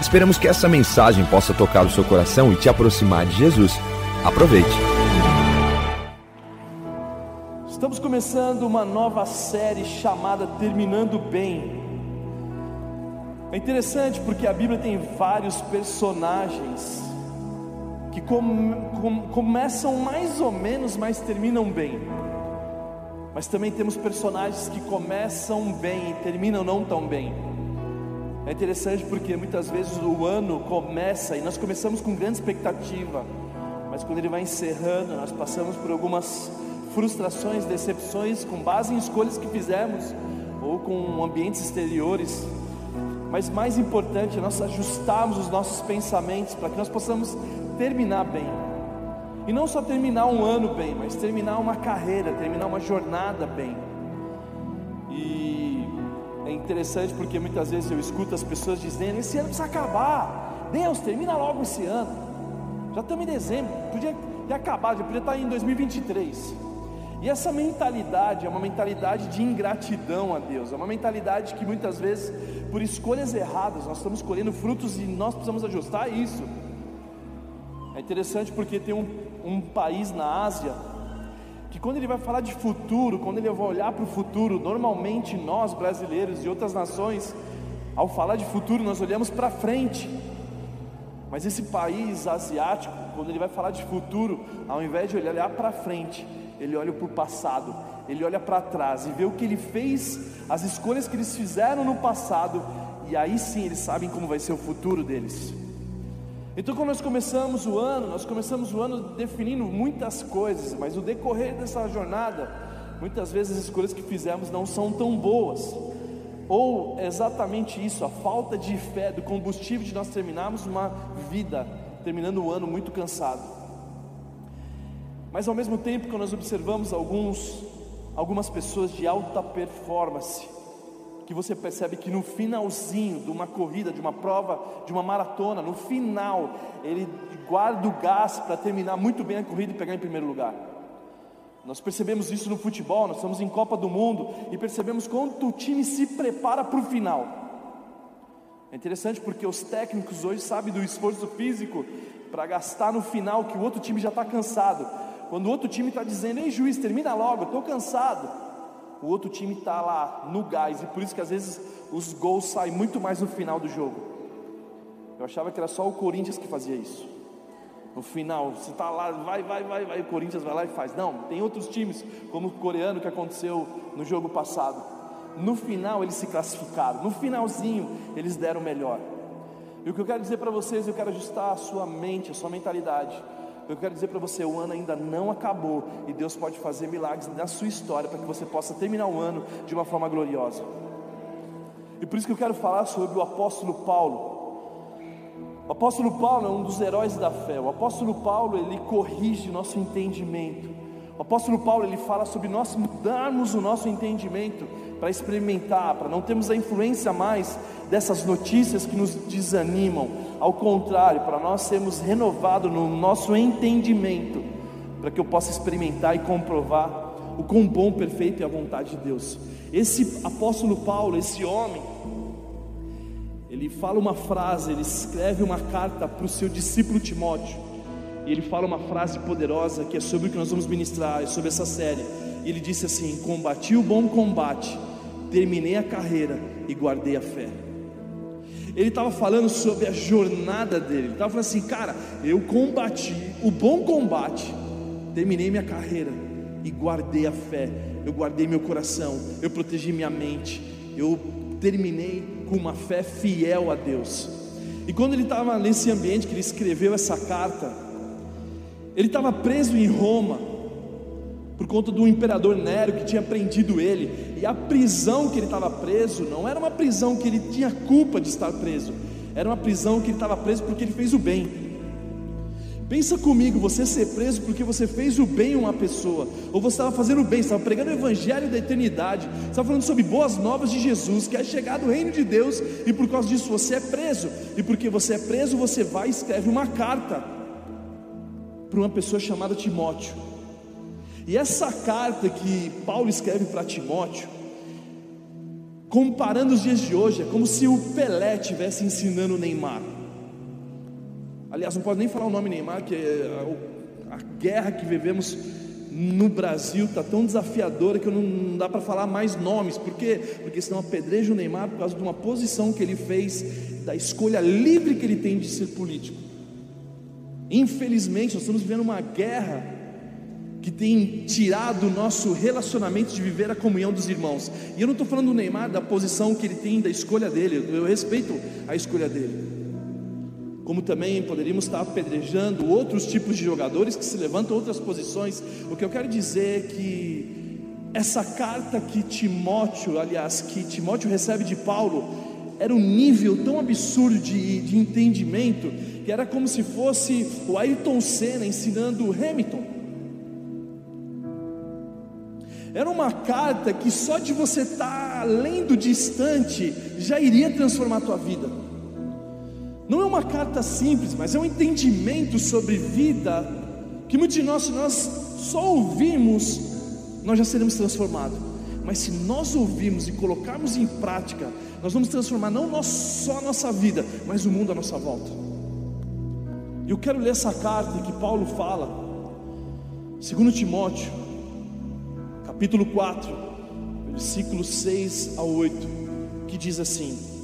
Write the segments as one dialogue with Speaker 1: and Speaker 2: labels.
Speaker 1: Esperamos que essa mensagem possa tocar o seu coração e te aproximar de Jesus. Aproveite.
Speaker 2: Estamos começando uma nova série chamada Terminando Bem. É interessante porque a Bíblia tem vários personagens que com, com, começam mais ou menos, mas terminam bem. Mas também temos personagens que começam bem e terminam não tão bem. É interessante porque muitas vezes o ano começa e nós começamos com grande expectativa, mas quando ele vai encerrando, nós passamos por algumas frustrações, decepções com base em escolhas que fizemos ou com ambientes exteriores. Mas mais importante é nós ajustarmos os nossos pensamentos para que nós possamos terminar bem. E não só terminar um ano bem, mas terminar uma carreira, terminar uma jornada bem. É interessante porque muitas vezes eu escuto as pessoas dizendo: esse ano precisa acabar. Deus, termina logo esse ano. Já estamos em dezembro, podia ter acabado, já podia estar em 2023. E essa mentalidade é uma mentalidade de ingratidão a Deus, é uma mentalidade que muitas vezes, por escolhas erradas, nós estamos colhendo frutos e nós precisamos ajustar isso. É interessante porque tem um, um país na Ásia que quando ele vai falar de futuro, quando ele vai olhar para o futuro, normalmente nós brasileiros e outras nações, ao falar de futuro, nós olhamos para frente. Mas esse país asiático, quando ele vai falar de futuro, ao invés de olhar para frente, ele olha para o passado, ele olha para trás e vê o que ele fez, as escolhas que eles fizeram no passado, e aí sim eles sabem como vai ser o futuro deles. Então, quando nós começamos o ano, nós começamos o ano definindo muitas coisas, mas o decorrer dessa jornada, muitas vezes as escolhas que fizemos não são tão boas, ou exatamente isso, a falta de fé, do combustível de nós terminarmos uma vida, terminando o ano muito cansado. Mas ao mesmo tempo que nós observamos alguns, algumas pessoas de alta performance, que você percebe que no finalzinho de uma corrida, de uma prova, de uma maratona, no final, ele guarda o gás para terminar muito bem a corrida e pegar em primeiro lugar. Nós percebemos isso no futebol, nós estamos em Copa do Mundo e percebemos quanto o time se prepara para o final. É interessante porque os técnicos hoje sabem do esforço físico para gastar no final que o outro time já está cansado. Quando o outro time está dizendo, ei juiz, termina logo, estou cansado o outro time está lá no gás, e por isso que às vezes os gols saem muito mais no final do jogo. Eu achava que era só o Corinthians que fazia isso. No final, você está lá, vai, vai, vai, vai, o Corinthians vai lá e faz. Não, tem outros times, como o coreano que aconteceu no jogo passado. No final eles se classificaram, no finalzinho eles deram o melhor. E o que eu quero dizer para vocês, eu quero ajustar a sua mente, a sua mentalidade. Eu quero dizer para você, o ano ainda não acabou e Deus pode fazer milagres na sua história para que você possa terminar o ano de uma forma gloriosa. E por isso que eu quero falar sobre o apóstolo Paulo. O apóstolo Paulo é um dos heróis da fé. O apóstolo Paulo, ele corrige nosso entendimento. O apóstolo Paulo, ele fala sobre nós mudarmos o nosso entendimento para experimentar, para não termos a influência mais dessas notícias que nos desanimam, ao contrário, para nós sermos renovados no nosso entendimento, para que eu possa experimentar e comprovar o quão bom, perfeito é a vontade de Deus. Esse apóstolo Paulo, esse homem, ele fala uma frase, ele escreve uma carta para o seu discípulo Timóteo, e ele fala uma frase poderosa que é sobre o que nós vamos ministrar, é sobre essa série. E ele disse assim: Combati o bom combate, terminei a carreira e guardei a fé. Ele estava falando sobre a jornada dele. Ele estava falando assim, cara, eu combati o bom combate, terminei minha carreira e guardei a fé. Eu guardei meu coração, eu protegi minha mente, eu terminei com uma fé fiel a Deus. E quando ele estava nesse ambiente que ele escreveu essa carta, ele estava preso em Roma por conta do imperador Nero que tinha prendido ele, e a prisão que ele estava preso não era uma prisão que ele tinha culpa de estar preso, era uma prisão que ele estava preso porque ele fez o bem. Pensa comigo, você ser preso porque você fez o bem a uma pessoa, ou você estava fazendo o bem, estava pregando o evangelho da eternidade, estava falando sobre boas novas de Jesus, que é chegar do reino de Deus, e por causa disso você é preso, e porque você é preso, você vai e escreve uma carta para uma pessoa chamada Timóteo. E essa carta que Paulo escreve para Timóteo, comparando os dias de hoje, é como se o Pelé estivesse ensinando o Neymar. Aliás, não pode nem falar o nome Neymar, que é a, a guerra que vivemos no Brasil está tão desafiadora que não, não dá para falar mais nomes. Por quê? Porque senão apedreja o Neymar por causa de uma posição que ele fez, da escolha livre que ele tem de ser político. Infelizmente, nós estamos vivendo uma guerra que tem tirado o nosso relacionamento de viver a comunhão dos irmãos. E eu não estou falando do Neymar, da posição que ele tem, da escolha dele, eu respeito a escolha dele como também poderíamos estar apedrejando outros tipos de jogadores que se levantam outras posições. O que eu quero dizer é que essa carta que Timóteo, aliás, que Timóteo recebe de Paulo, era um nível tão absurdo de, de entendimento que era como se fosse o Ayrton Senna ensinando Hamilton. Era uma carta que só de você estar lendo distante já iria transformar a tua vida. Não é uma carta simples, mas é um entendimento sobre vida que muitos de nós, se nós só ouvirmos, nós já seremos transformados. Mas se nós ouvirmos e colocarmos em prática, nós vamos transformar não só a nossa vida, mas o mundo à nossa volta. Eu quero ler essa carta que Paulo fala, 2 Timóteo, capítulo 4, versículos 6 a 8, que diz assim: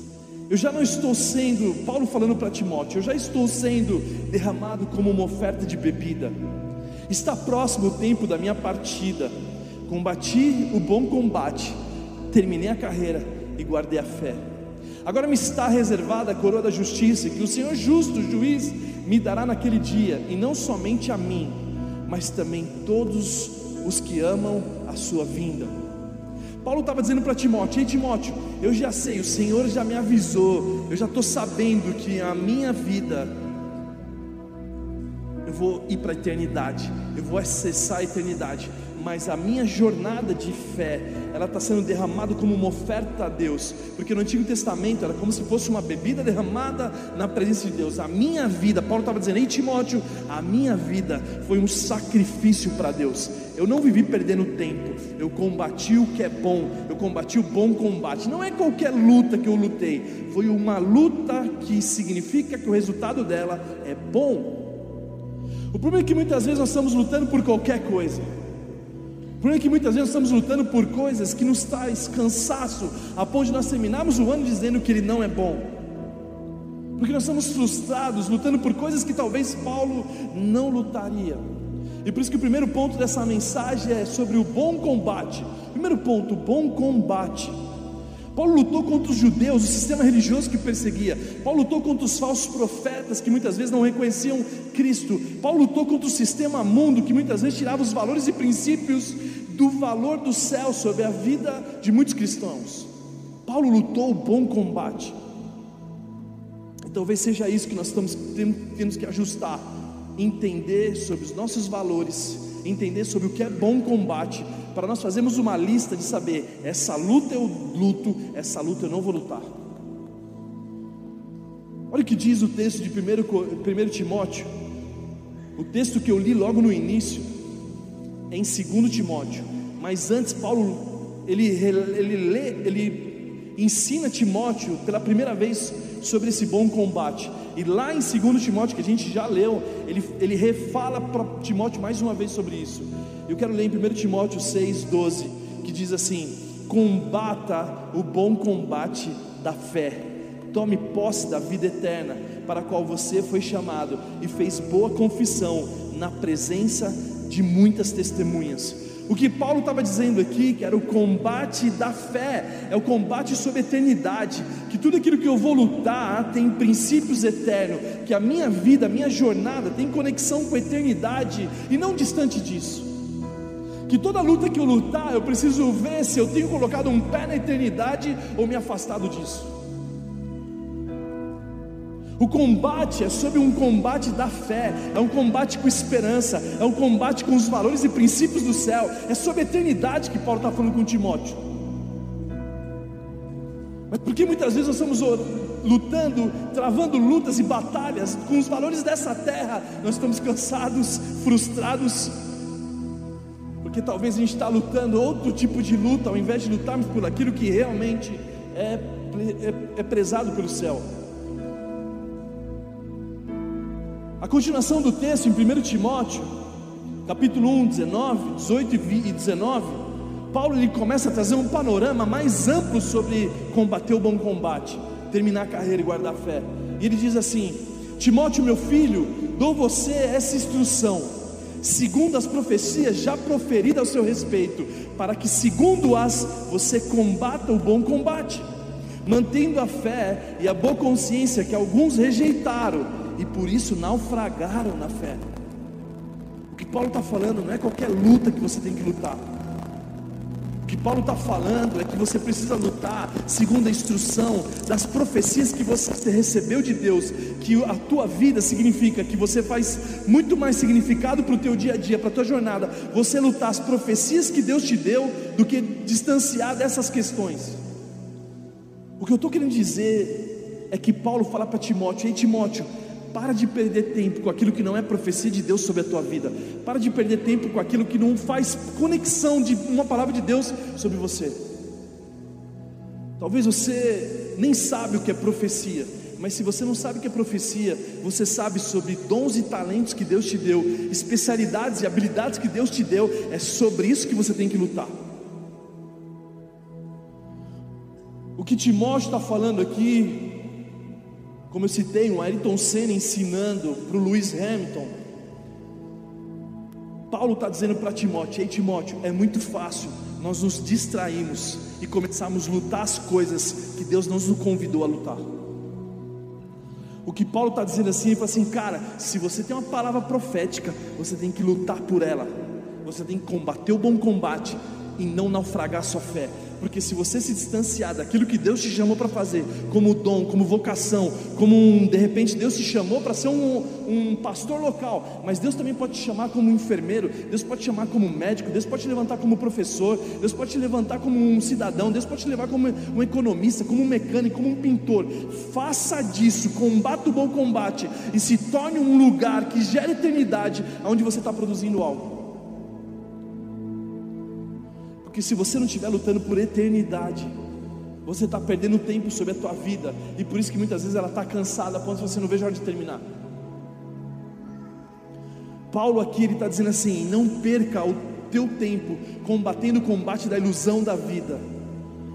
Speaker 2: eu já não estou sendo, Paulo falando para Timóteo, eu já estou sendo derramado como uma oferta de bebida. Está próximo o tempo da minha partida. Combati o bom combate, terminei a carreira e guardei a fé. Agora me está reservada a coroa da justiça, que o Senhor justo, juiz, me dará naquele dia, e não somente a mim, mas também todos os que amam a sua vinda. Paulo estava dizendo para Timóteo: Ei Timóteo, eu já sei, o Senhor já me avisou, eu já estou sabendo que a minha vida, eu vou ir para a eternidade, eu vou acessar a eternidade, mas a minha jornada de fé, ela está sendo derramada como uma oferta a Deus, porque no Antigo Testamento era como se fosse uma bebida derramada na presença de Deus. A minha vida, Paulo estava dizendo, ei Timóteo, a minha vida foi um sacrifício para Deus. Eu não vivi perdendo tempo, eu combati o que é bom, eu combati o bom combate. Não é qualquer luta que eu lutei, foi uma luta que significa que o resultado dela é bom. O problema é que muitas vezes nós estamos lutando por qualquer coisa. Problema é que muitas vezes estamos lutando por coisas que nos traz cansaço, a ponto de nós terminarmos o ano dizendo que ele não é bom. Porque nós estamos frustrados, lutando por coisas que talvez Paulo não lutaria. E por isso que o primeiro ponto dessa mensagem é sobre o bom combate. Primeiro ponto, bom combate. Paulo lutou contra os judeus, o sistema religioso que perseguia. Paulo lutou contra os falsos profetas que muitas vezes não reconheciam Cristo. Paulo lutou contra o sistema mundo que muitas vezes tirava os valores e princípios do valor do céu sobre a vida de muitos cristãos. Paulo lutou o bom combate. E talvez seja isso que nós estamos tendo que ajustar, entender sobre os nossos valores, entender sobre o que é bom combate, para nós fazermos uma lista de saber, essa luta eu luto, essa luta eu não vou lutar. Olha o que diz o texto de 1 Timóteo, o texto que eu li logo no início, em 2 Timóteo, mas antes Paulo ele, ele ele ensina Timóteo pela primeira vez sobre esse bom combate. E lá em 2 Timóteo, que a gente já leu, ele, ele refala para Timóteo mais uma vez sobre isso. Eu quero ler em 1 Timóteo 6,12, que diz assim: Combata o bom combate da fé, tome posse da vida eterna, para a qual você foi chamado e fez boa confissão na presença de muitas testemunhas. O que Paulo estava dizendo aqui, que era o combate da fé, é o combate sobre a eternidade, que tudo aquilo que eu vou lutar tem princípios eternos, que a minha vida, a minha jornada tem conexão com a eternidade e não distante disso. Que toda luta que eu lutar, eu preciso ver se eu tenho colocado um pé na eternidade ou me afastado disso. Combate é sobre um combate da fé, é um combate com esperança, é um combate com os valores e princípios do céu, é sobre a eternidade que Paulo está falando com Timóteo. Mas porque muitas vezes nós estamos lutando, travando lutas e batalhas com os valores dessa terra, nós estamos cansados, frustrados, porque talvez a gente está lutando outro tipo de luta, ao invés de lutarmos por aquilo que realmente é, é, é prezado pelo céu. A continuação do texto em 1 Timóteo, capítulo 1, 19, 18 e 19, Paulo ele começa a trazer um panorama mais amplo sobre combater o bom combate, terminar a carreira e guardar a fé. E ele diz assim: Timóteo, meu filho, dou você essa instrução, segundo as profecias já proferidas ao seu respeito, para que, segundo as, você combata o bom combate, mantendo a fé e a boa consciência que alguns rejeitaram e por isso naufragaram na fé. O que Paulo está falando não é qualquer luta que você tem que lutar. O que Paulo está falando é que você precisa lutar segundo a instrução das profecias que você recebeu de Deus, que a tua vida significa que você faz muito mais significado para o teu dia a dia, para a tua jornada, você lutar as profecias que Deus te deu do que distanciar dessas questões. O que eu estou querendo dizer é que Paulo fala para Timóteo: Ei Timóteo, para de perder tempo com aquilo que não é profecia de Deus sobre a tua vida. Para de perder tempo com aquilo que não faz conexão de uma palavra de Deus sobre você. Talvez você nem sabe o que é profecia, mas se você não sabe o que é profecia, você sabe sobre dons e talentos que Deus te deu, especialidades e habilidades que Deus te deu, é sobre isso que você tem que lutar. O que Timóteo está falando aqui como eu citei, um Ayrton Senna ensinando para o Lewis Hamilton. Paulo está dizendo para Timóteo: Ei Timóteo, é muito fácil nós nos distrairmos e começarmos a lutar as coisas que Deus não nos convidou a lutar. O que Paulo está dizendo assim, ele fala assim, cara, se você tem uma palavra profética, você tem que lutar por ela, você tem que combater o bom combate e não naufragar sua fé, porque se você se distanciar daquilo que Deus te chamou para fazer, como dom, como vocação, como um, de repente Deus te chamou para ser um, um pastor local, mas Deus também pode te chamar como um enfermeiro, Deus pode te chamar como médico, Deus pode te levantar como professor, Deus pode te levantar como um cidadão, Deus pode te levar como um economista, como um mecânico, como um pintor. Faça disso, combata o bom combate e se torne um lugar que gere eternidade, onde você está produzindo algo. Porque se você não estiver lutando por eternidade, você está perdendo tempo sobre a tua vida. E por isso que muitas vezes ela está cansada, de você não veja a hora de terminar. Paulo aqui ele está dizendo assim: não perca o teu tempo combatendo o combate da ilusão da vida.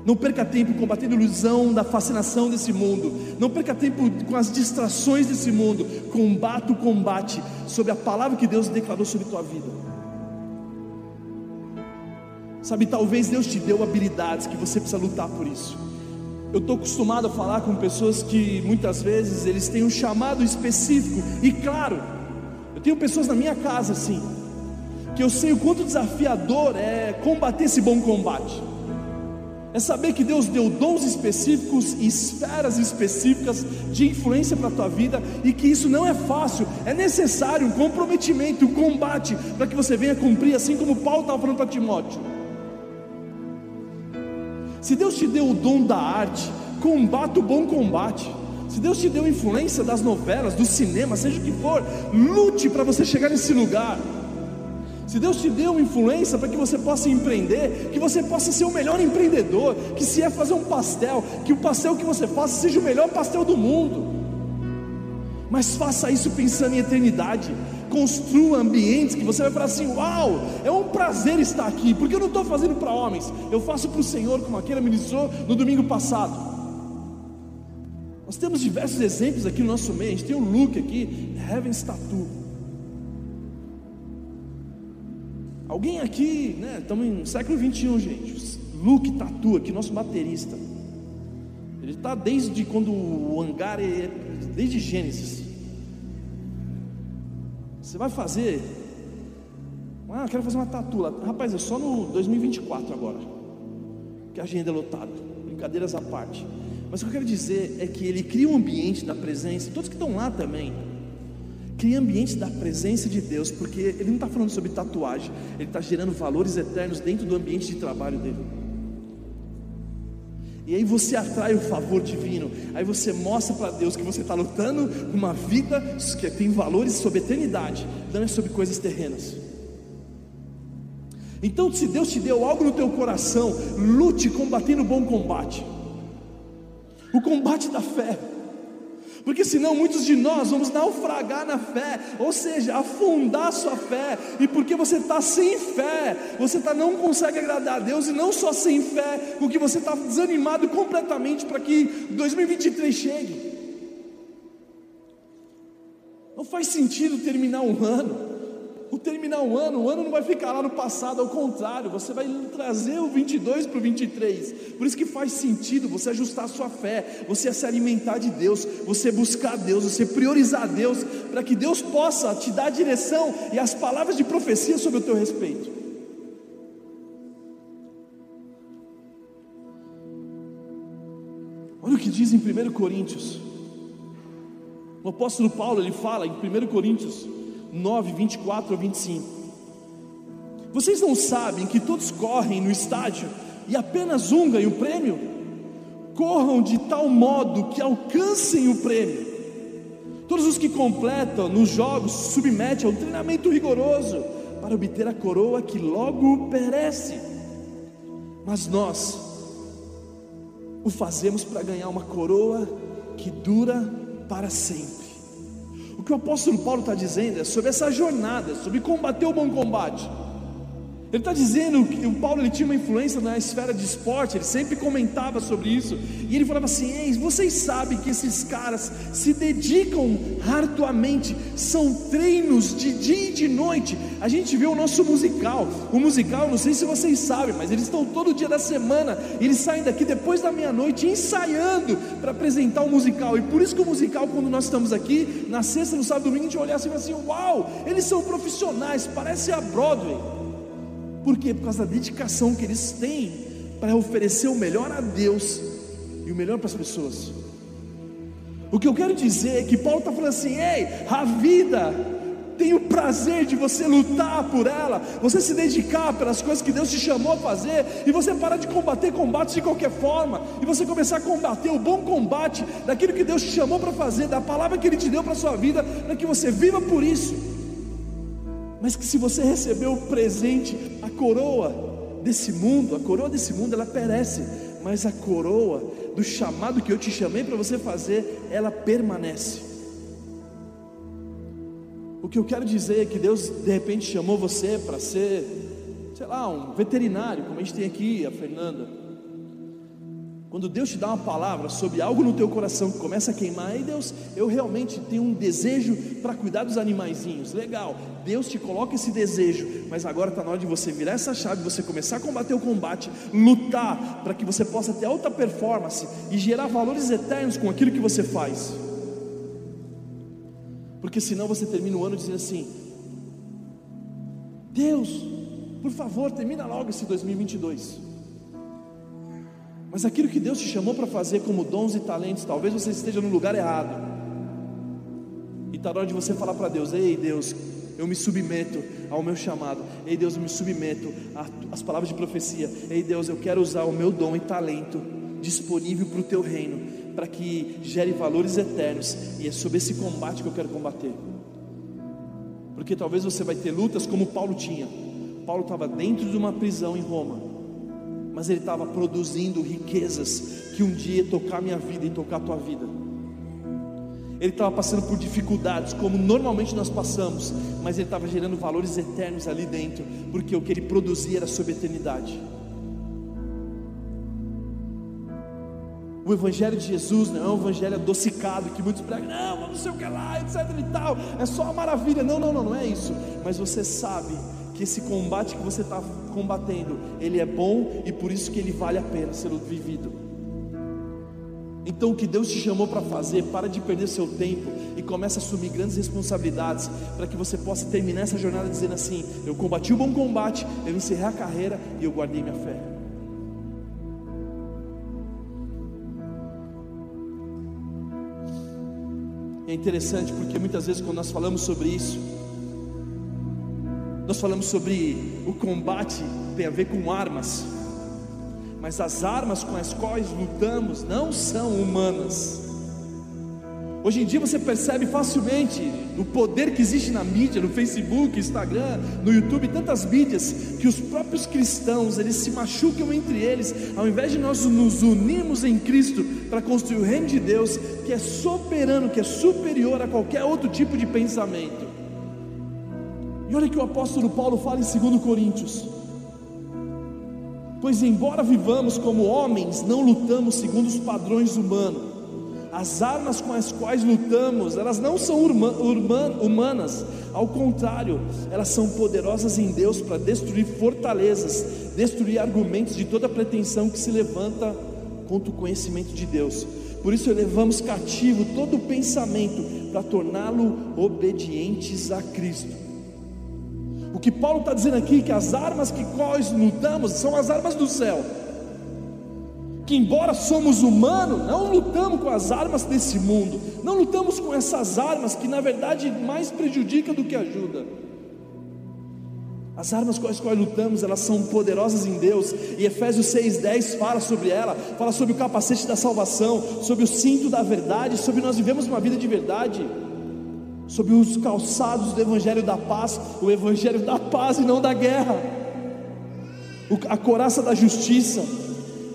Speaker 2: Não perca tempo combatendo a ilusão da fascinação desse mundo. Não perca tempo com as distrações desse mundo. Combata o combate sobre a palavra que Deus declarou sobre tua vida. Sabe, talvez Deus te deu habilidades que você precisa lutar por isso. Eu estou acostumado a falar com pessoas que muitas vezes eles têm um chamado específico, e claro, eu tenho pessoas na minha casa assim, que eu sei o quanto desafiador é combater esse bom combate. É saber que Deus deu dons específicos e esferas específicas de influência para a tua vida e que isso não é fácil, é necessário um comprometimento, um combate para que você venha cumprir, assim como Paulo estava falando para Timóteo. Se Deus te deu o dom da arte, combata o bom combate. Se Deus te deu influência das novelas, do cinema, seja o que for, lute para você chegar nesse lugar. Se Deus te deu influência para que você possa empreender, que você possa ser o melhor empreendedor, que se é fazer um pastel, que o pastel que você faça seja o melhor pastel do mundo. Mas faça isso pensando em eternidade construa ambientes que você vai falar assim: Uau, é um prazer estar aqui, porque eu não estou fazendo para homens, eu faço para o Senhor, como aquele ministrou no domingo passado. Nós temos diversos exemplos aqui no nosso meio, a gente tem o Luke aqui, Heaven's Tattoo. Alguém aqui, né? Estamos no século 21, gente. Luke Tatu aqui, nosso baterista. Ele está desde quando o hangar é, desde Gênesis. Você vai fazer? Ah, eu quero fazer uma tatu lá. Rapaz, é só no 2024 agora. Que a agenda é lotada. Brincadeiras à parte. Mas o que eu quero dizer é que ele cria um ambiente da presença, todos que estão lá também, cria ambiente da presença de Deus, porque ele não está falando sobre tatuagem, ele está gerando valores eternos dentro do ambiente de trabalho dele. E aí você atrai o favor divino, aí você mostra para Deus que você está lutando uma vida que tem valores sobre eternidade, não é sobre coisas terrenas. Então, se Deus te deu algo no teu coração, lute combatendo o bom combate, o combate da fé porque senão muitos de nós vamos naufragar na fé, ou seja, afundar sua fé, e porque você está sem fé, você tá, não consegue agradar a Deus, e não só sem fé, com que você está desanimado completamente para que 2023 chegue. Não faz sentido terminar um ano o terminar o ano, o ano não vai ficar lá no passado, ao contrário, você vai trazer o 22 para o 23. Por isso que faz sentido você ajustar a sua fé, você se alimentar de Deus, você buscar Deus, você priorizar Deus, para que Deus possa te dar a direção e as palavras de profecia sobre o teu respeito. Olha o que diz em 1 Coríntios. O apóstolo Paulo ele fala em 1 Coríntios 9, 24 a 25. Vocês não sabem que todos correm no estádio e apenas um ganha o prêmio? Corram de tal modo que alcancem o prêmio. Todos os que completam nos jogos se submetem a um treinamento rigoroso para obter a coroa que logo perece. Mas nós o fazemos para ganhar uma coroa que dura para sempre que o apóstolo Paulo está dizendo é sobre essa jornada, sobre combater o bom combate. Ele está dizendo que o Paulo ele tinha uma influência na esfera de esporte, ele sempre comentava sobre isso, e ele falava assim: Ei, vocês sabem que esses caras se dedicam arduamente, são treinos de dia e de noite. A gente vê o nosso musical, o musical, não sei se vocês sabem, mas eles estão todo dia da semana, eles saem daqui depois da meia-noite ensaiando para apresentar o musical, e por isso que o musical, quando nós estamos aqui, na sexta, no sábado, domingo, a gente olha assim e fala assim: Uau, eles são profissionais, parece a Broadway. Por quê? Por causa da dedicação que eles têm para oferecer o melhor a Deus e o melhor para as pessoas. O que eu quero dizer é que Paulo está falando assim: ei, a vida tem o prazer de você lutar por ela, você se dedicar pelas coisas que Deus te chamou a fazer, e você parar de combater combates de qualquer forma, e você começar a combater o bom combate daquilo que Deus te chamou para fazer, da palavra que Ele te deu para a sua vida, para que você viva por isso mas que se você recebeu o presente, coroa desse mundo, a coroa desse mundo, ela perece, mas a coroa do chamado que eu te chamei para você fazer, ela permanece. O que eu quero dizer é que Deus de repente chamou você para ser, sei lá, um veterinário, como a gente tem aqui, a Fernanda quando Deus te dá uma palavra sobre algo no teu coração que começa a queimar, aí Deus, eu realmente tenho um desejo para cuidar dos animaizinhos. Legal, Deus te coloca esse desejo, mas agora está na hora de você virar essa chave, você começar a combater o combate, lutar para que você possa ter alta performance e gerar valores eternos com aquilo que você faz. Porque senão você termina o ano dizendo assim: Deus, por favor, termina logo esse 2022. Mas aquilo que Deus te chamou para fazer como dons e talentos, talvez você esteja no lugar errado. E está na hora de você falar para Deus: Ei Deus, eu me submeto ao meu chamado. Ei Deus, eu me submeto às palavras de profecia. Ei Deus, eu quero usar o meu dom e talento disponível para o teu reino, para que gere valores eternos. E é sobre esse combate que eu quero combater. Porque talvez você vai ter lutas como Paulo tinha. Paulo estava dentro de uma prisão em Roma mas ele estava produzindo riquezas que um dia ia tocar minha vida e tocar a tua vida. Ele estava passando por dificuldades, como normalmente nós passamos, mas ele estava gerando valores eternos ali dentro, porque o que ele produzia era sobre a eternidade. O Evangelho de Jesus não é um evangelho adocicado que muitos pregam, não, não sei o que lá, etc e tal, é só uma maravilha. Não, não, não, não é isso. Mas você sabe que esse combate que você está combatendo, ele é bom e por isso que ele vale a pena ser vivido. Então o que Deus te chamou para fazer, para de perder seu tempo e comece a assumir grandes responsabilidades para que você possa terminar essa jornada dizendo assim: eu combati o bom combate, eu encerrei a carreira e eu guardei minha fé. É interessante porque muitas vezes quando nós falamos sobre isso, nós falamos sobre o combate tem a ver com armas, mas as armas com as quais lutamos não são humanas. Hoje em dia você percebe facilmente o poder que existe na mídia, no Facebook, Instagram, no YouTube, tantas mídias, que os próprios cristãos eles se machucam entre eles, ao invés de nós nos unirmos em Cristo para construir o reino de Deus, que é soberano, que é superior a qualquer outro tipo de pensamento. E olha que o apóstolo Paulo fala em 2 Coríntios. Pois embora vivamos como homens, não lutamos segundo os padrões humanos as armas com as quais lutamos, elas não são humanas, ao contrário, elas são poderosas em Deus para destruir fortalezas, destruir argumentos de toda pretensão que se levanta contra o conhecimento de Deus. Por isso elevamos cativo todo pensamento para torná-lo obedientes a Cristo. O que Paulo está dizendo aqui é que as armas que nós lutamos são as armas do céu. Que embora somos humanos, não lutamos com as armas desse mundo, não lutamos com essas armas que na verdade mais prejudica do que ajuda. As armas com as quais lutamos, elas são poderosas em Deus, e Efésios 6,10 fala sobre ela, fala sobre o capacete da salvação, sobre o cinto da verdade, sobre nós vivemos uma vida de verdade, sobre os calçados do Evangelho da paz, o Evangelho da paz e não da guerra, a coraça da justiça,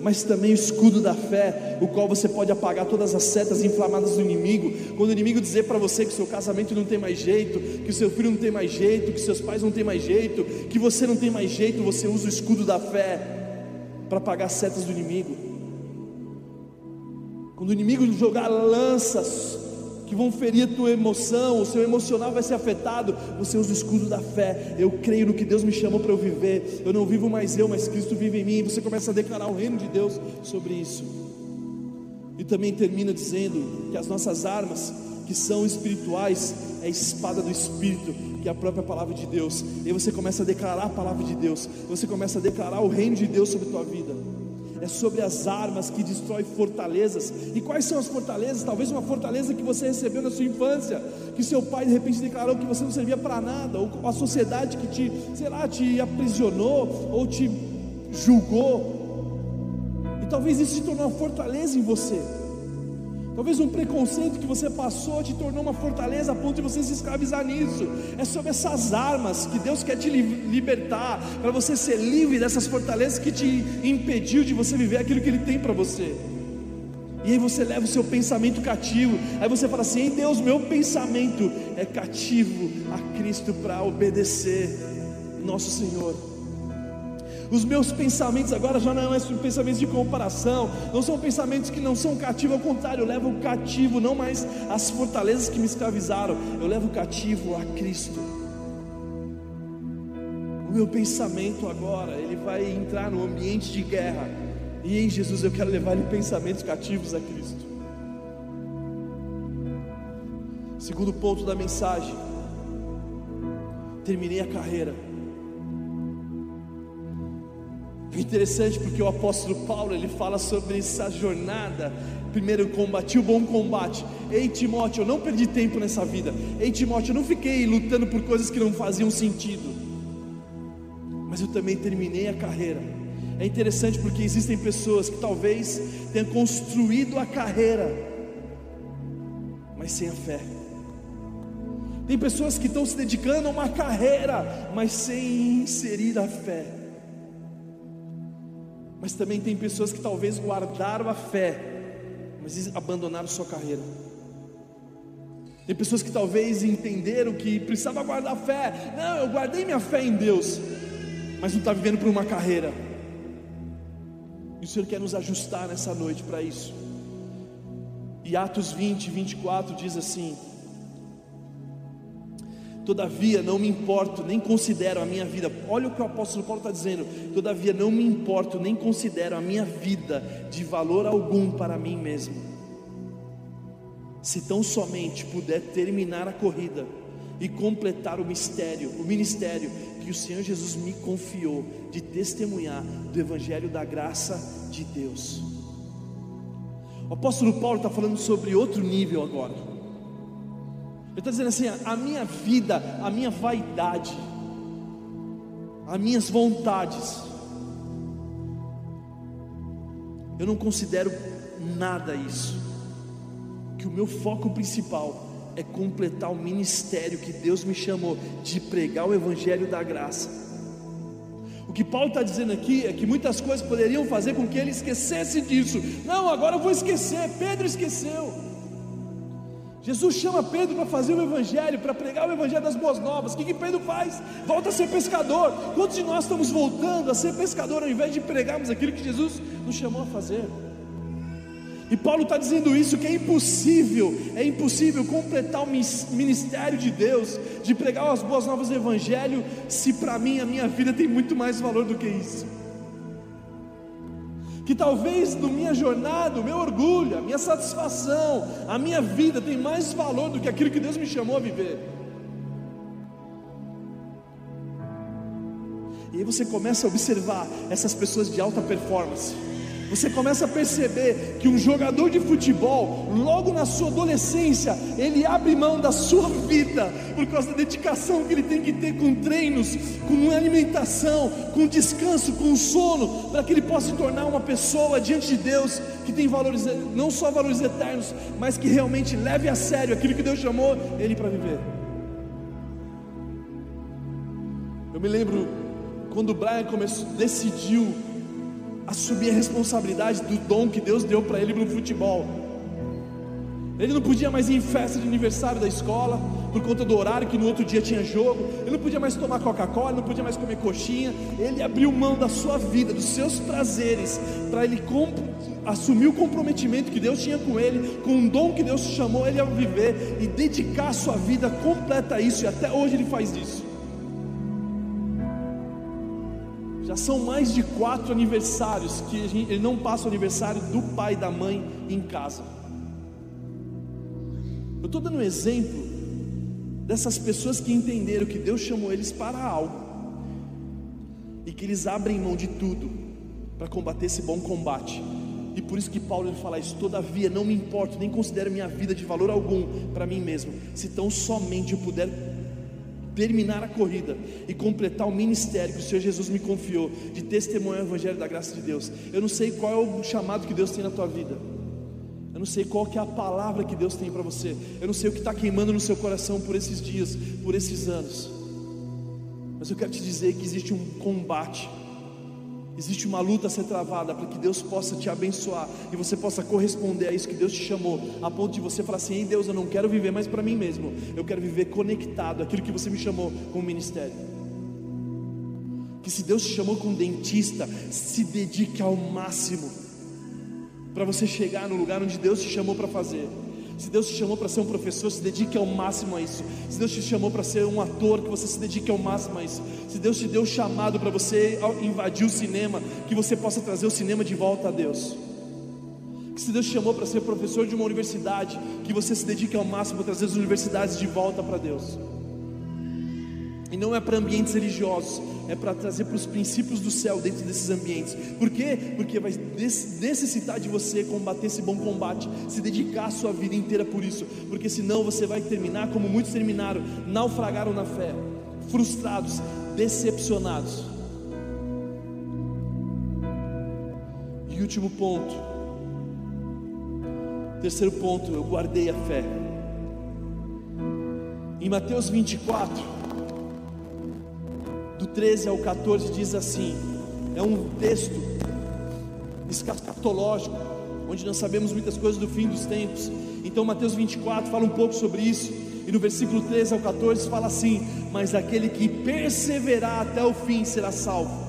Speaker 2: mas também o escudo da fé, o qual você pode apagar todas as setas inflamadas do inimigo. Quando o inimigo dizer para você que seu casamento não tem mais jeito, que seu filho não tem mais jeito, que seus pais não têm mais jeito, que você não tem mais jeito, você usa o escudo da fé para apagar as setas do inimigo. Quando o inimigo jogar lanças que vão ferir a tua emoção, o seu emocional vai ser afetado. Você usa o escudo da fé. Eu creio no que Deus me chamou para eu viver. Eu não vivo mais eu, mas Cristo vive em mim. Você começa a declarar o reino de Deus sobre isso. E também termina dizendo que as nossas armas, que são espirituais, é a espada do Espírito, que é a própria palavra de Deus. E aí você começa a declarar a palavra de Deus. Você começa a declarar o reino de Deus sobre a tua vida é sobre as armas que destrói fortalezas. E quais são as fortalezas? Talvez uma fortaleza que você recebeu na sua infância, que seu pai de repente declarou que você não servia para nada, ou a sociedade que te, sei lá, te aprisionou ou te julgou. E talvez isso se tornou uma fortaleza em você. Talvez um preconceito que você passou te tornou uma fortaleza a ponto de você se escravizar nisso. É sobre essas armas que Deus quer te libertar, para você ser livre dessas fortalezas que te impediu de você viver aquilo que Ele tem para você. E aí você leva o seu pensamento cativo. Aí você fala assim: em Deus, meu pensamento é cativo a Cristo para obedecer nosso Senhor. Os meus pensamentos agora já não são pensamentos de comparação, não são pensamentos que não são cativos, ao contrário, eu levo cativo não mais as fortalezas que me escravizaram, eu levo cativo a Cristo. O meu pensamento agora, ele vai entrar no ambiente de guerra, e em Jesus eu quero levar ele pensamentos cativos a Cristo. Segundo ponto da mensagem, terminei a carreira Interessante porque o apóstolo Paulo ele fala sobre essa jornada. Primeiro, combati o bom combate. Ei, Timóteo, eu não perdi tempo nessa vida. Ei, Timóteo, eu não fiquei lutando por coisas que não faziam sentido. Mas eu também terminei a carreira. É interessante porque existem pessoas que talvez tenham construído a carreira, mas sem a fé. Tem pessoas que estão se dedicando a uma carreira, mas sem inserir a fé. Mas também tem pessoas que talvez guardaram a fé, mas abandonaram sua carreira. Tem pessoas que talvez entenderam que precisava guardar a fé. Não, eu guardei minha fé em Deus, mas não está vivendo por uma carreira. E o Senhor quer nos ajustar nessa noite para isso. E Atos 20, 24 diz assim: Todavia não me importo, nem considero a minha vida. Olha o que o apóstolo Paulo está dizendo. Todavia não me importo, nem considero a minha vida de valor algum para mim mesmo. Se tão somente puder terminar a corrida e completar o mistério, o ministério que o Senhor Jesus me confiou de testemunhar do Evangelho da graça de Deus. O apóstolo Paulo está falando sobre outro nível agora. Está dizendo assim: a minha vida, a minha vaidade, as minhas vontades, eu não considero nada isso. Que o meu foco principal é completar o ministério que Deus me chamou de pregar o Evangelho da graça. O que Paulo está dizendo aqui é que muitas coisas poderiam fazer com que ele esquecesse disso. Não, agora eu vou esquecer. Pedro esqueceu. Jesus chama Pedro para fazer o Evangelho, para pregar o Evangelho das Boas Novas. O que, que Pedro faz? Volta a ser pescador. Quantos de nós estamos voltando a ser pescador ao invés de pregarmos aquilo que Jesus nos chamou a fazer? E Paulo está dizendo isso: que é impossível, é impossível completar o ministério de Deus, de pregar as boas novas do Evangelho, se para mim a minha vida tem muito mais valor do que isso que talvez na minha jornada, o meu orgulho, a minha satisfação, a minha vida tem mais valor do que aquilo que Deus me chamou a viver. E aí você começa a observar essas pessoas de alta performance você começa a perceber que um jogador de futebol, logo na sua adolescência, ele abre mão da sua vida por causa da dedicação que ele tem que ter com treinos, com alimentação, com descanso, com sono, para que ele possa se tornar uma pessoa diante de Deus que tem valores, não só valores eternos, mas que realmente leve a sério aquilo que Deus chamou ele para viver. Eu me lembro quando o Brian começou, decidiu assumir a responsabilidade do dom que Deus deu para ele no futebol. Ele não podia mais ir em festa de aniversário da escola, por conta do horário que no outro dia tinha jogo. Ele não podia mais tomar Coca-Cola, não podia mais comer coxinha. Ele abriu mão da sua vida, dos seus prazeres, para ele assumir o comprometimento que Deus tinha com ele, com um dom que Deus chamou ele a viver e dedicar a sua vida completa a isso. E até hoje ele faz isso. Já são mais de quatro aniversários que gente, ele não passa o aniversário do pai e da mãe em casa. Eu estou dando um exemplo dessas pessoas que entenderam que Deus chamou eles para algo e que eles abrem mão de tudo para combater esse bom combate. E por isso que Paulo fala isso, todavia não me importo, nem considero minha vida de valor algum para mim mesmo, se tão somente eu puder terminar a corrida e completar o ministério que o Senhor Jesus me confiou de testemunhar o Evangelho da graça de Deus. Eu não sei qual é o chamado que Deus tem na tua vida. Eu não sei qual que é a palavra que Deus tem para você. Eu não sei o que está queimando no seu coração por esses dias, por esses anos. Mas eu quero te dizer que existe um combate Existe uma luta a ser travada para que Deus possa te abençoar e você possa corresponder a isso que Deus te chamou, a ponto de você falar assim: Ei Deus, eu não quero viver mais para mim mesmo, eu quero viver conectado àquilo que você me chamou com o ministério. Que se Deus te chamou como dentista, se dedique ao máximo para você chegar no lugar onde Deus te chamou para fazer. Se Deus te chamou para ser um professor, se dedique ao máximo a isso. Se Deus te chamou para ser um ator, que você se dedique ao máximo a isso. Se Deus te deu chamado para você invadir o cinema, que você possa trazer o cinema de volta a Deus. Se Deus te chamou para ser professor de uma universidade, que você se dedique ao máximo para trazer as universidades de volta para Deus. E não é para ambientes religiosos, é para trazer para os princípios do céu dentro desses ambientes. Por quê? Porque vai necessitar de você combater esse bom combate, se dedicar a sua vida inteira por isso, porque senão você vai terminar como muitos terminaram, naufragaram na fé, frustrados, decepcionados. E último ponto, terceiro ponto, eu guardei a fé. Em Mateus 24, do 13 ao 14 diz assim: é um texto escatológico, onde nós sabemos muitas coisas do fim dos tempos. Então, Mateus 24 fala um pouco sobre isso, e no versículo 13 ao 14 fala assim: Mas aquele que perseverar até o fim será salvo.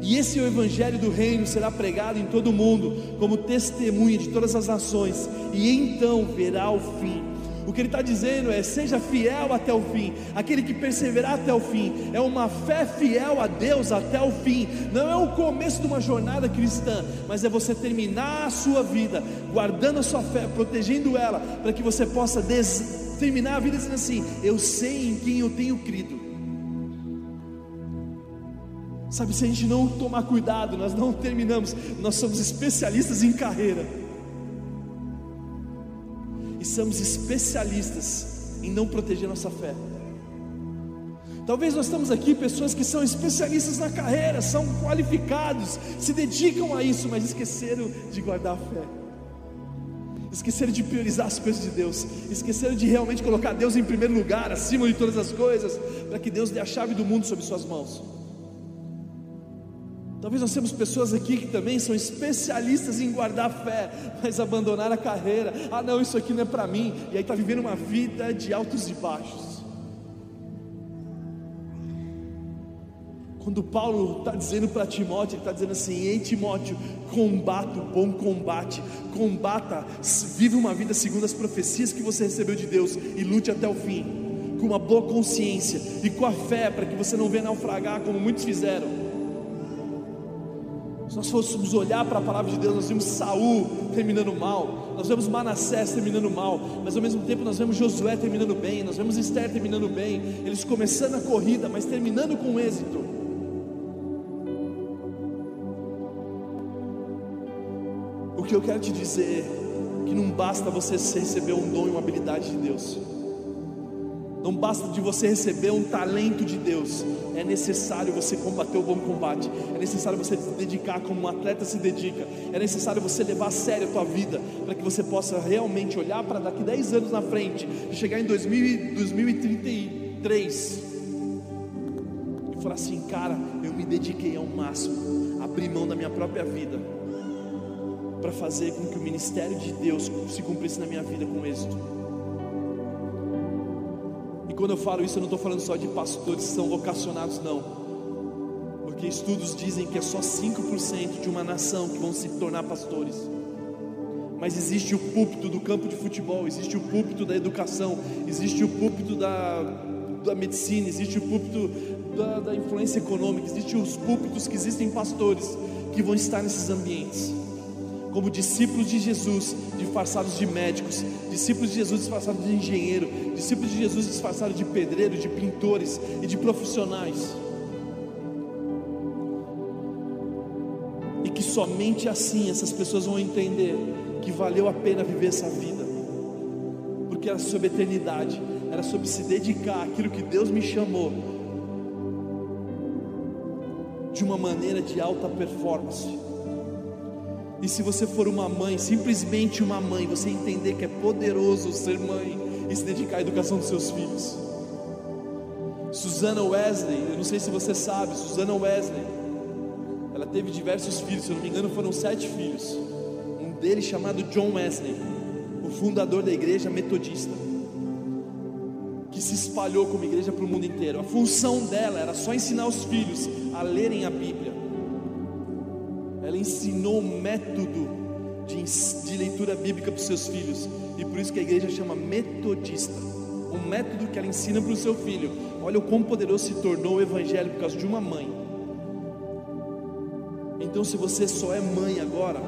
Speaker 2: E esse é o evangelho do reino será pregado em todo o mundo, como testemunha de todas as nações, e então verá o fim. O que ele está dizendo é: seja fiel até o fim. Aquele que perseverar até o fim é uma fé fiel a Deus até o fim. Não é o começo de uma jornada cristã, mas é você terminar a sua vida guardando a sua fé, protegendo ela, para que você possa terminar a vida dizendo assim: Eu sei em quem eu tenho crido. Sabe, se a gente não tomar cuidado, nós não terminamos. Nós somos especialistas em carreira somos especialistas em não proteger nossa fé. Talvez nós estamos aqui pessoas que são especialistas na carreira, são qualificados, se dedicam a isso, mas esqueceram de guardar a fé. Esqueceram de priorizar as coisas de Deus, esqueceram de realmente colocar Deus em primeiro lugar, acima de todas as coisas, para que Deus dê a chave do mundo sob suas mãos. Talvez nós temos pessoas aqui que também são especialistas em guardar fé, mas abandonar a carreira. Ah, não, isso aqui não é para mim. E aí está vivendo uma vida de altos e baixos. Quando Paulo está dizendo para Timóteo, ele está dizendo assim: Ei Timóteo, combata o bom combate, combata, vive uma vida segundo as profecias que você recebeu de Deus e lute até o fim, com uma boa consciência e com a fé, para que você não venha naufragar como muitos fizeram. Se nós fôssemos olhar para a palavra de Deus, nós vimos Saul terminando mal, nós vemos Manassés terminando mal, mas ao mesmo tempo nós vemos Josué terminando bem, nós vemos Esther terminando bem, eles começando a corrida, mas terminando com êxito. que eu quero te dizer é que não basta você receber um dom e uma habilidade de Deus. Não basta de você receber um talento de Deus, é necessário você combater o bom combate, é necessário você se dedicar como um atleta se dedica, é necessário você levar a sério a tua vida, para que você possa realmente olhar para daqui 10 anos na frente, chegar em 2000, 2033 e falar assim: cara, eu me dediquei ao máximo, abri mão da minha própria vida para fazer com que o ministério de Deus se cumprisse na minha vida com êxito. Quando eu falo isso, eu não estou falando só de pastores que são vocacionados, não. Porque estudos dizem que é só 5% de uma nação que vão se tornar pastores. Mas existe o púlpito do campo de futebol, existe o púlpito da educação, existe o púlpito da, da medicina, existe o púlpito da, da influência econômica, existem os púlpitos que existem pastores que vão estar nesses ambientes como discípulos de Jesus disfarçados de médicos, discípulos de Jesus disfarçados de engenheiro, discípulos de Jesus disfarçados de pedreiro, de pintores e de profissionais. E que somente assim essas pessoas vão entender que valeu a pena viver essa vida, porque era sobre eternidade, era sobre se dedicar àquilo que Deus me chamou, de uma maneira de alta performance. E se você for uma mãe, simplesmente uma mãe, você entender que é poderoso ser mãe e se dedicar à educação dos seus filhos. Susana Wesley, eu não sei se você sabe, Susana Wesley, ela teve diversos filhos, se eu não me engano foram sete filhos. Um deles chamado John Wesley, o fundador da igreja metodista, que se espalhou como igreja para o mundo inteiro. A função dela era só ensinar os filhos a lerem a Bíblia ensinou um método de, de leitura bíblica para os seus filhos, e por isso que a igreja chama metodista. Um método que ela ensina para o seu filho. Olha o quão poderoso se tornou o evangelho por causa de uma mãe. Então, se você só é mãe agora,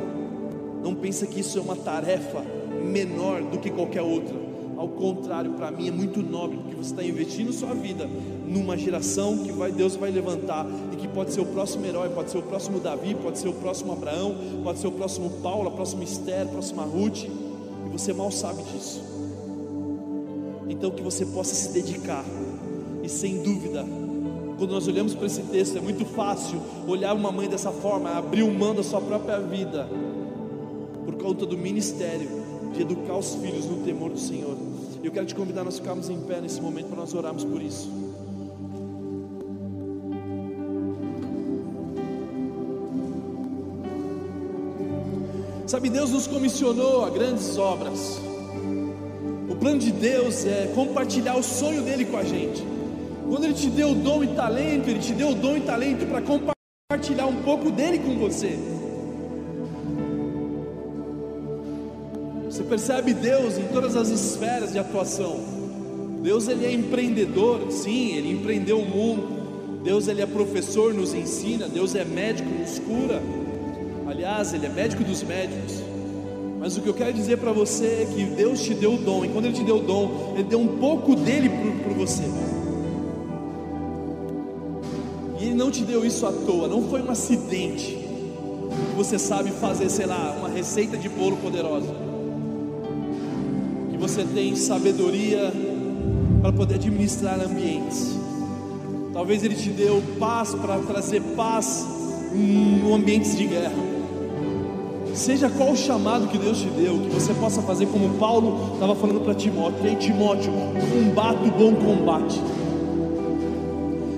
Speaker 2: não pensa que isso é uma tarefa menor do que qualquer outra. Ao contrário, para mim é muito nobre, porque você está investindo sua vida numa geração que vai, Deus vai levantar e que pode ser o próximo herói, pode ser o próximo Davi, pode ser o próximo Abraão, pode ser o próximo Paulo, a próxima Esther, a próxima Ruth, e você mal sabe disso. Então que você possa se dedicar, e sem dúvida, quando nós olhamos para esse texto, é muito fácil olhar uma mãe dessa forma, abrir mão da sua própria vida, por conta do ministério de educar os filhos no temor do Senhor. Eu quero te convidar a nós ficarmos em pé nesse momento para nós orarmos por isso. Sabe, Deus nos comissionou a grandes obras. O plano de Deus é compartilhar o sonho dele com a gente. Quando ele te deu dom e talento, ele te deu dom e talento para compartilhar um pouco dele com você. Você percebe Deus em todas as esferas de atuação. Deus ele é empreendedor, sim, ele empreendeu o mundo. Deus ele é professor, nos ensina. Deus é médico, nos cura. Aliás, ele é médico dos médicos. Mas o que eu quero dizer para você é que Deus te deu o dom, e quando Ele te deu o dom, Ele deu um pouco dele para você. E Ele não te deu isso à toa, não foi um acidente. Você sabe fazer, sei lá, uma receita de bolo poderosa você tem sabedoria para poder administrar ambientes. Talvez Ele te deu paz para trazer paz em ambientes de guerra. Seja qual o chamado que Deus te deu, que você possa fazer como Paulo estava falando para Timóteo: Ei, Timóteo, combate o bom combate.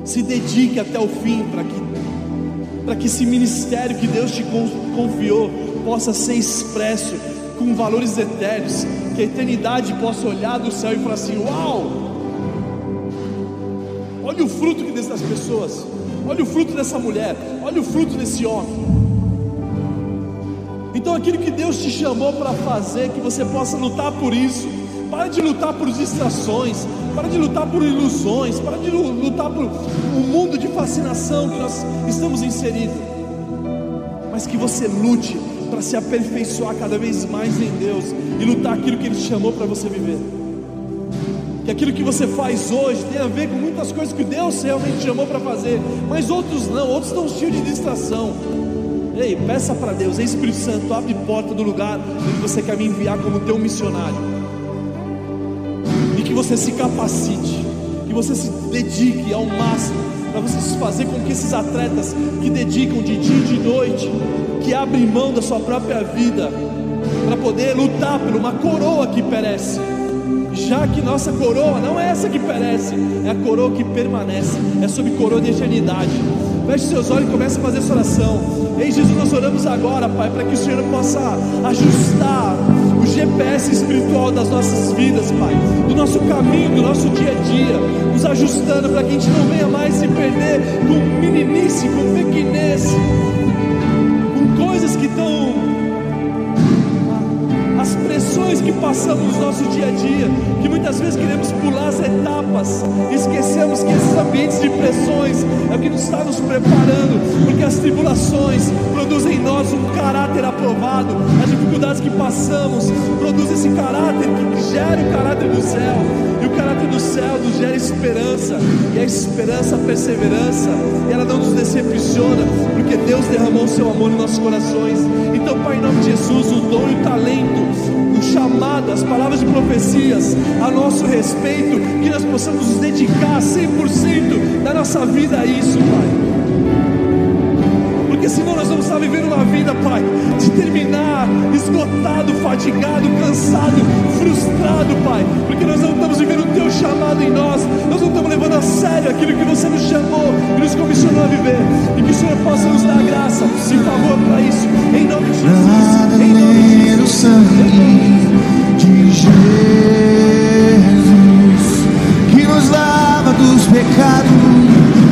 Speaker 2: Se dedique até o fim para que, que esse ministério que Deus te confiou possa ser expresso com valores eternos, que a eternidade possa olhar do céu e falar assim: Uau! Olha o fruto que dessas pessoas, olha o fruto dessa mulher, olha o fruto desse homem. Então, aquilo que Deus te chamou para fazer, que você possa lutar por isso. Para de lutar por distrações, para de lutar por ilusões, para de lutar por um mundo de fascinação que nós estamos inseridos. Mas que você lute para se aperfeiçoar cada vez mais em Deus e lutar aquilo que Ele te chamou para você viver. Que aquilo que você faz hoje tem a ver com muitas coisas que Deus realmente chamou para fazer, mas outros não, outros estão cheios de distração. Ei, peça para Deus, Ei, Espírito Santo, abre porta do lugar onde você quer me enviar como teu missionário. E que você se capacite, que você se dedique ao máximo para você fazer com que esses atletas que dedicam de dia e de noite, que abrem mão da sua própria vida para poder lutar por uma coroa que perece. Já que nossa coroa não é essa que perece, é a coroa que permanece, é sobre coroa de eternidade. Feche seus olhos e comece a fazer essa oração. Ei Jesus, nós oramos agora, Pai, para que o Senhor possa ajustar o GPS espiritual das nossas vidas, Pai, do nosso caminho, do nosso dia a dia, nos ajustando para que a gente não venha mais se perder com meninice, com pequenez, coisas que estão as pressões que passamos no nosso dia a dia, que muitas vezes queremos pular as etapas, esquecemos que esses ambientes de pressões é o que nos está nos preparando, porque as tribulações produzem em nós um caráter aprovado, as dificuldades que passamos produzem esse caráter que gera o caráter do céu, e o caráter do céu nos gera esperança, e a esperança, a perseverança, e ela não nos decepciona, porque Deus derramou o seu amor nos nossos corações. Então, Pai, em nome de Jesus, o dom e o talento o chamado, as palavras de profecias a nosso respeito, que nós possamos nos dedicar 100% da nossa vida a isso, Pai viver uma vida, Pai, de terminar esgotado, fatigado, cansado, frustrado, Pai, porque nós não estamos vivendo o Teu chamado em nós, nós não estamos levando a sério aquilo que você nos chamou e nos comissionou a viver, e que o Senhor possa nos dar graça e favor para isso, em nome de Jesus, em nome de Jesus. Sangue
Speaker 3: de Jesus que nos lava dos pecados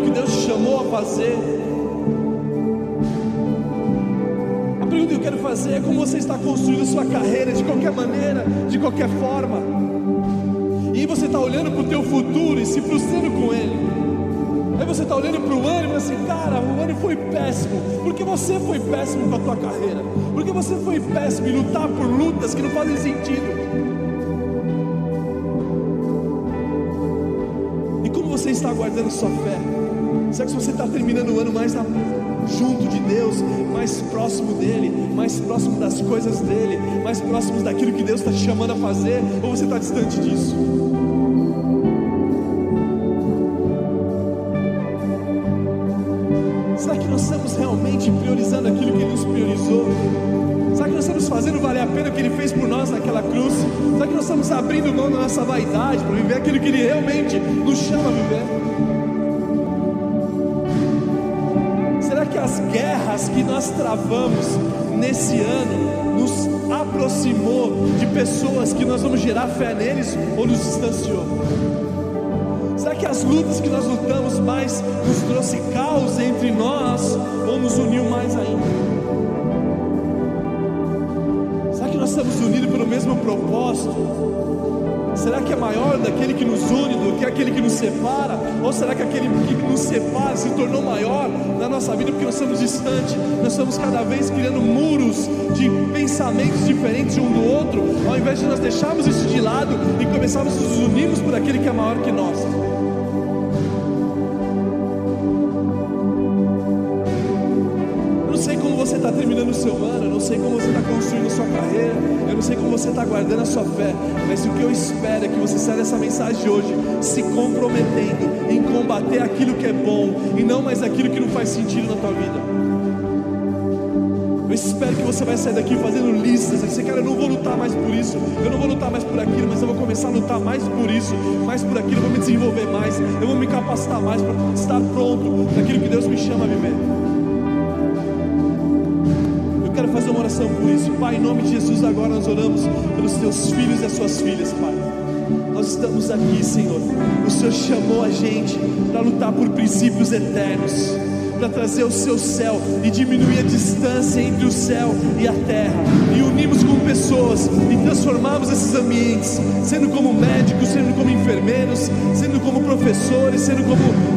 Speaker 2: aquilo que Deus te chamou a fazer. A pergunta que eu quero fazer é como você está construindo sua carreira, de qualquer maneira, de qualquer forma. E você está olhando para o teu futuro e se frustrando com ele. Aí você está olhando para o ano e assim, cara, o ano foi péssimo. Porque você foi péssimo com a tua carreira? Porque você foi péssimo em lutar por lutas que não fazem sentido? E como você está guardando sua fé? Será que se você está terminando o ano mais junto de Deus, mais próximo dEle, mais próximo das coisas dEle, mais próximo daquilo que Deus está te chamando a fazer, ou você está distante disso? Será que nós estamos realmente priorizando aquilo que Ele nos priorizou? Será que nós estamos fazendo valer a pena o que Ele fez por nós naquela cruz? Será que nós estamos abrindo mão da nossa vaidade para viver aquilo que Ele realmente nos chama a viver? Guerras que nós travamos nesse ano nos aproximou de pessoas que nós vamos gerar fé neles ou nos distanciou? Será que as lutas que nós lutamos mais nos trouxe caos entre nós ou nos uniu mais ainda? Mesmo propósito? Será que é maior daquele que nos une do que aquele que nos separa? Ou será que aquele que nos separa se tornou maior na nossa vida porque nós estamos distantes? Nós estamos cada vez criando muros de pensamentos diferentes um do outro, ao invés de nós deixarmos isso de lado e começarmos a nos unirmos por aquele que é maior que nós. Está terminando o seu ano, eu não sei como você está construindo a sua carreira, eu não sei como você está guardando a sua fé, mas o que eu espero é que você saia dessa mensagem hoje se comprometendo em combater aquilo que é bom e não mais aquilo que não faz sentido na tua vida. Eu espero que você vai sair daqui fazendo listas. Você, cara, eu não vou lutar mais por isso, eu não vou lutar mais por aquilo, mas eu vou começar a lutar mais por isso, mais por aquilo, eu vou me desenvolver mais, eu vou me capacitar mais para estar pronto para aquilo que Deus me chama a viver quero fazer uma oração por isso. Pai, em nome de Jesus, agora nós oramos pelos teus filhos e as suas filhas, Pai. Nós estamos aqui, Senhor. O Senhor chamou a gente para lutar por princípios eternos, para trazer o seu céu e diminuir a distância entre o céu e a terra, e unirmos com pessoas e transformarmos esses ambientes, sendo como médicos, sendo como enfermeiros, sendo como professores, sendo como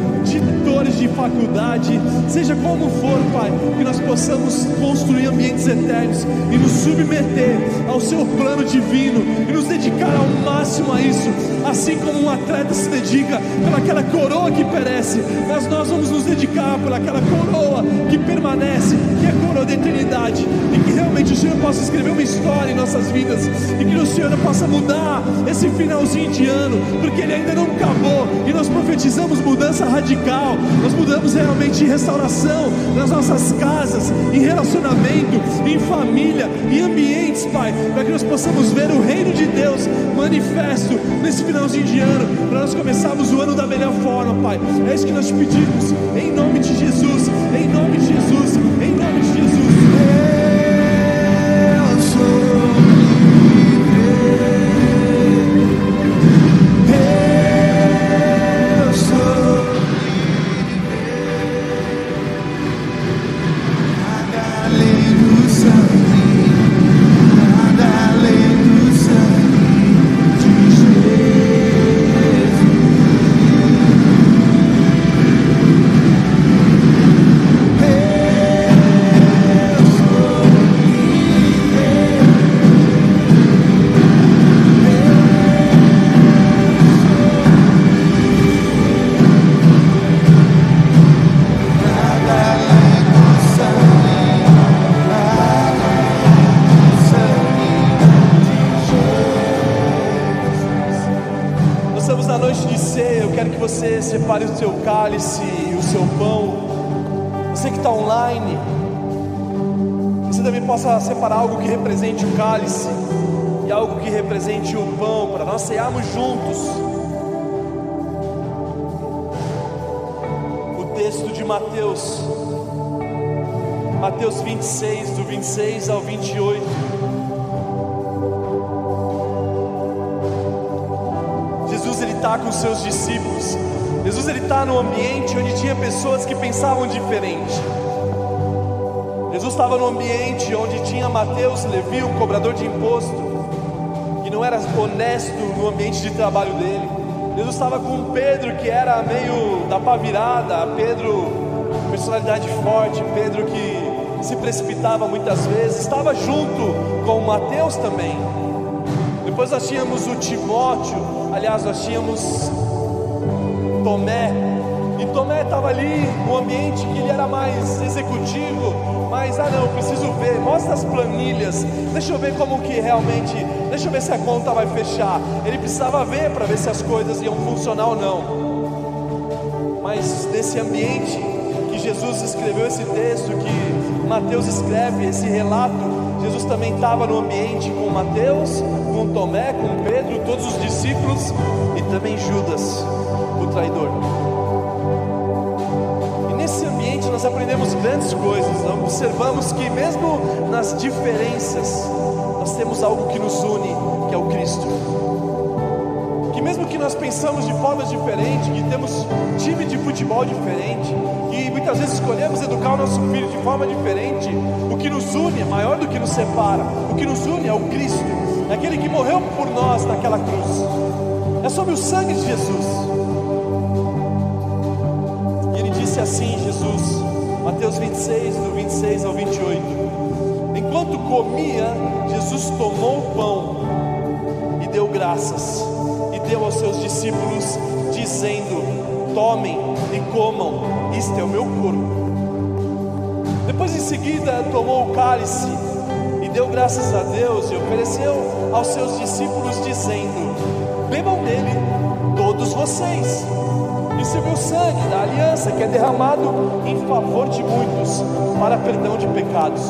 Speaker 2: diretores de faculdade, seja como for, Pai, que nós possamos construir ambientes eternos e nos submeter ao Seu plano divino e nos dedicar ao máximo a isso, assim como um atleta se dedica pelaquela coroa que perece, mas nós vamos nos dedicar por aquela coroa que permanece, que é a coroa da eternidade, e que realmente o Senhor possa escrever uma história em nossas vidas, e que o Senhor possa mudar esse finalzinho de ano, porque ele ainda não acabou, e nós profetizamos mudança radical, nós mudamos realmente em restauração nas nossas casas, em relacionamento, em família, em ambientes, Pai, para que nós possamos ver o reino de Deus manifesto nesse finalzinho de ano, para nós começarmos o ano da melhor forma, Pai. É isso que nós te pedimos, em nome de Jesus, em nome de Jesus, em nome de Jesus. Separar algo que represente o cálice e algo que represente o pão, para nós cearmos juntos. O texto de Mateus, Mateus 26, do 26 ao 28. Jesus ele está com seus discípulos. Jesus ele está no ambiente onde tinha pessoas que pensavam diferente. Jesus estava no ambiente onde tinha Mateus, Levi, um cobrador de imposto, que não era honesto no ambiente de trabalho dele. Jesus estava com Pedro, que era meio da pá virada, Pedro, personalidade forte, Pedro que se precipitava muitas vezes, estava junto com Mateus também. Depois nós tínhamos o Timóteo, aliás, nós tínhamos Tomé, e Tomé estava ali no ambiente que ele era mais executivo, mas ah não, preciso ver, mostra as planilhas, deixa eu ver como que realmente, deixa eu ver se a conta vai fechar. Ele precisava ver para ver se as coisas iam funcionar ou não. Mas nesse ambiente que Jesus escreveu esse texto, que Mateus escreve esse relato, Jesus também estava no ambiente com Mateus, com Tomé, com Pedro, todos os discípulos e também Judas, o traidor. Grandes coisas, observamos que mesmo nas diferenças, nós temos algo que nos une, que é o Cristo mesmo que nós pensamos de formas diferentes, que temos time de futebol diferente, que muitas vezes escolhemos educar o nosso filho de forma diferente, o que nos une é maior do que nos separa. O que nos une é o Cristo, é aquele que morreu por nós naquela cruz. É sobre o sangue de Jesus. E ele disse assim, Mateus 26, do 26 ao 28. Enquanto comia, Jesus tomou o pão e deu graças deu aos seus discípulos, dizendo: Tomem e comam, isto é o meu corpo. Depois, em seguida, tomou o cálice e deu graças a Deus e ofereceu aos seus discípulos, dizendo: Bebam dele, todos vocês. Isso é meu sangue da aliança que é derramado em favor de muitos para perdão de pecados.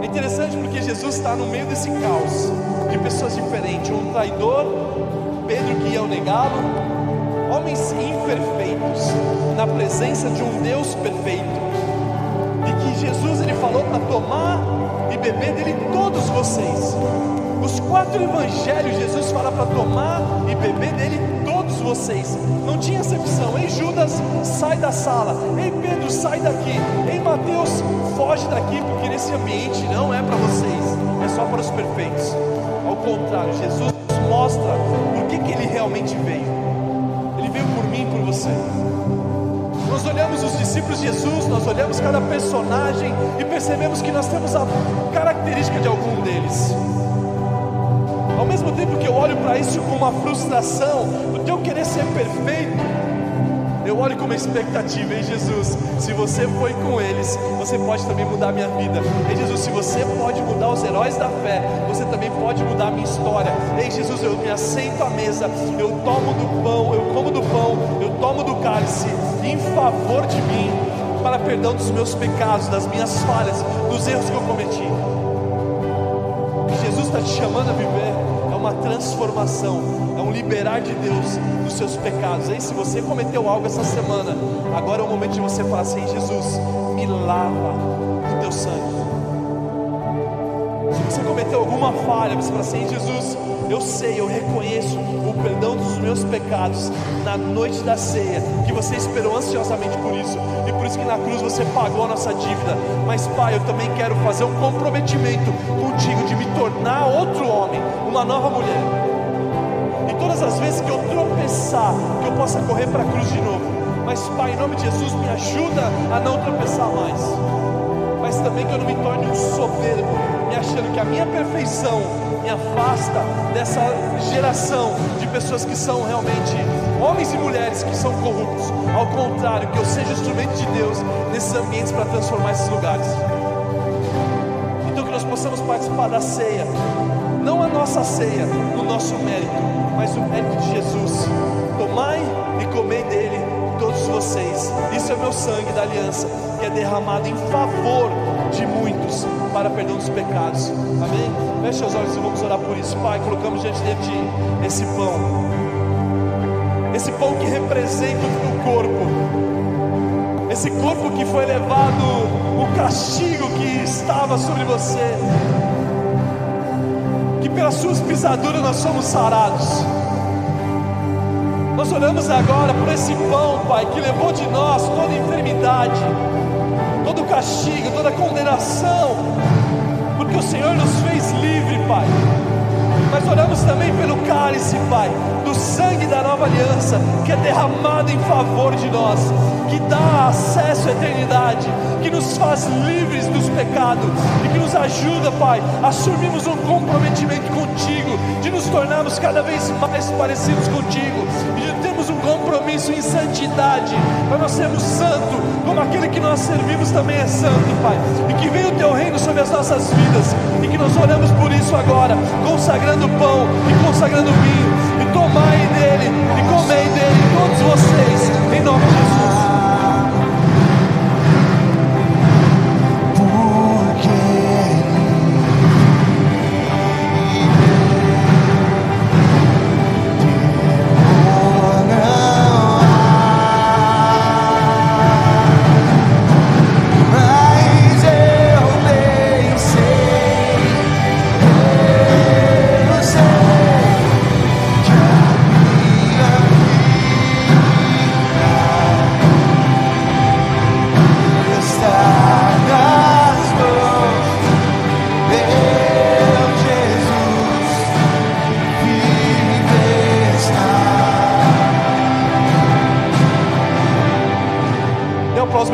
Speaker 2: É interessante porque Jesus está no meio desse caos de pessoas diferentes, um traidor, Pedro que ia o negá-lo, homens imperfeitos, na presença de um Deus perfeito, e que Jesus ele falou para tomar e beber dele todos vocês. Os quatro evangelhos Jesus fala para tomar e beber dele todos vocês. Não tinha exceção. Ei Judas, sai da sala. Ei Pedro, sai daqui. Ei Mateus, foge daqui, porque nesse ambiente não é para vocês, é só para os perfeitos. Ao contrário, Jesus mostra por que, que ele realmente veio. Ele veio por mim e por você. Nós olhamos os discípulos de Jesus, nós olhamos cada personagem e percebemos que nós temos a característica de algum deles. Ao mesmo tempo que eu olho para isso com uma frustração, do eu querer ser perfeito, eu olho com uma expectativa, em Jesus, se você foi com eles, você pode também mudar a minha vida. Ei Jesus, se você pode mudar os heróis da fé, você também pode mudar a minha história. Ei Jesus, eu me aceito à mesa, eu tomo do pão, eu como do pão, eu tomo do cálice, em favor de mim, para perdão dos meus pecados, das minhas falhas, dos erros que eu cometi. Jesus está te chamando a viver uma transformação é um liberar de Deus dos seus pecados. Aí, se você cometeu algo essa semana, agora é o momento de você falar assim: Jesus, me lava com teu sangue. Se você cometeu alguma falha, você fala assim: Jesus, eu sei, eu reconheço o perdão dos meus pecados na noite da ceia, que você esperou ansiosamente por isso, e por isso que na cruz você pagou a nossa dívida. Mas, Pai, eu também quero fazer um comprometimento contigo de me tornar outro homem, uma nova mulher todas as vezes que eu tropeçar, que eu possa correr para a cruz de novo. Mas, Pai, em nome de Jesus, me ajuda a não tropeçar mais. Mas também que eu não me torne um soberbo, me achando que a minha perfeição me afasta dessa geração de pessoas que são realmente homens e mulheres que são corruptos. Ao contrário, que eu seja instrumento de Deus nesses ambientes para transformar esses lugares. Então que nós possamos participar da ceia, não a nossa ceia, no nosso mérito, mas o mérito de Jesus. Tomai e comei dele, todos vocês. Isso é meu sangue da aliança, que é derramado em favor de muitos para perdão dos pecados. Amém? Feche os olhos e vamos orar por isso. Pai, colocamos diante de Ti esse pão. Esse pão que representa o teu corpo. Esse corpo que foi levado, o castigo que estava sobre você pelas suas pisaduras nós somos sarados. Nós oramos agora por esse pão, Pai, que levou de nós toda enfermidade, todo castigo, toda condenação, porque o Senhor nos fez livre, Pai. Mas oramos também pelo cálice, Pai, do sangue da nova aliança, que é derramado em favor de nós, que dá acesso à eternidade, que nos faz livres dos pecados e que nos ajuda, Pai, a assumirmos um comprometimento contigo, de nos tornarmos cada vez mais parecidos contigo e de termos um compromisso em santidade, para nós sermos santos, como aquele que nós servimos também é santo, Pai, e que venha o teu reino sobre as nossas vidas e que nós oramos por isso agora, consagrando consagrando pão e consagrando vinho, e tomai dele e comei dele, todos vocês, em nome de Jesus.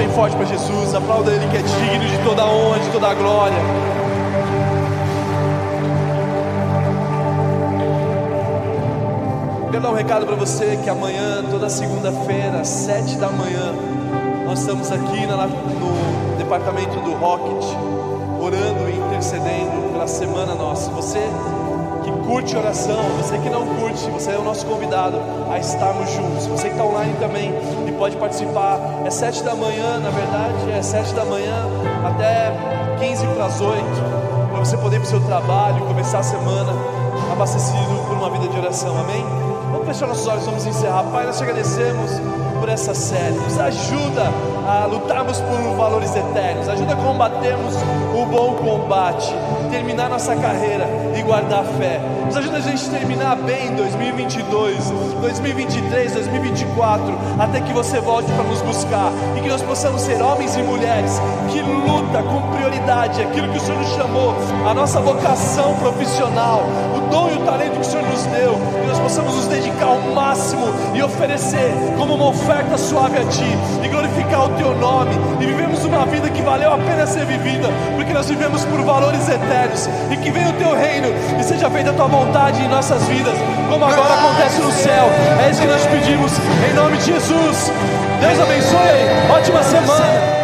Speaker 2: Forte para Jesus, aplauda Ele que é digno de toda a honra, de toda glória. Quero dar um recado para você que amanhã, toda segunda-feira, às sete da manhã, nós estamos aqui no departamento do Rocket, orando e intercedendo pela semana nossa. Você que curte oração, você que não curte, você é o nosso convidado a estarmos juntos. Você que está online também e pode participar. É sete da manhã, na verdade, é sete da manhã até 15 para as oito, para você poder ir para o seu trabalho, começar a semana abastecido por uma vida de oração. Amém? Vamos fechar nossos olhos, vamos encerrar. Pai, nós te agradecemos por essa série. Nos ajuda a lutarmos por valores eternos. Ajuda a combatermos o bom combate, terminar nossa carreira guardar a fé. Nos ajuda a gente terminar bem 2022, 2023, 2024, até que você volte para nos buscar e que nós possamos ser homens e mulheres que luta com prioridade aquilo que o Senhor nos chamou, a nossa vocação profissional, dom e o talento que o Senhor nos deu, e nós possamos nos dedicar ao máximo e oferecer como uma oferta suave a Ti e glorificar o Teu nome e vivemos uma vida que valeu a pena ser vivida, porque nós vivemos por valores eternos e que venha o Teu reino e seja feita a Tua vontade em nossas vidas, como agora acontece no céu. É isso que nós pedimos, em nome de Jesus. Deus abençoe. Ótima semana.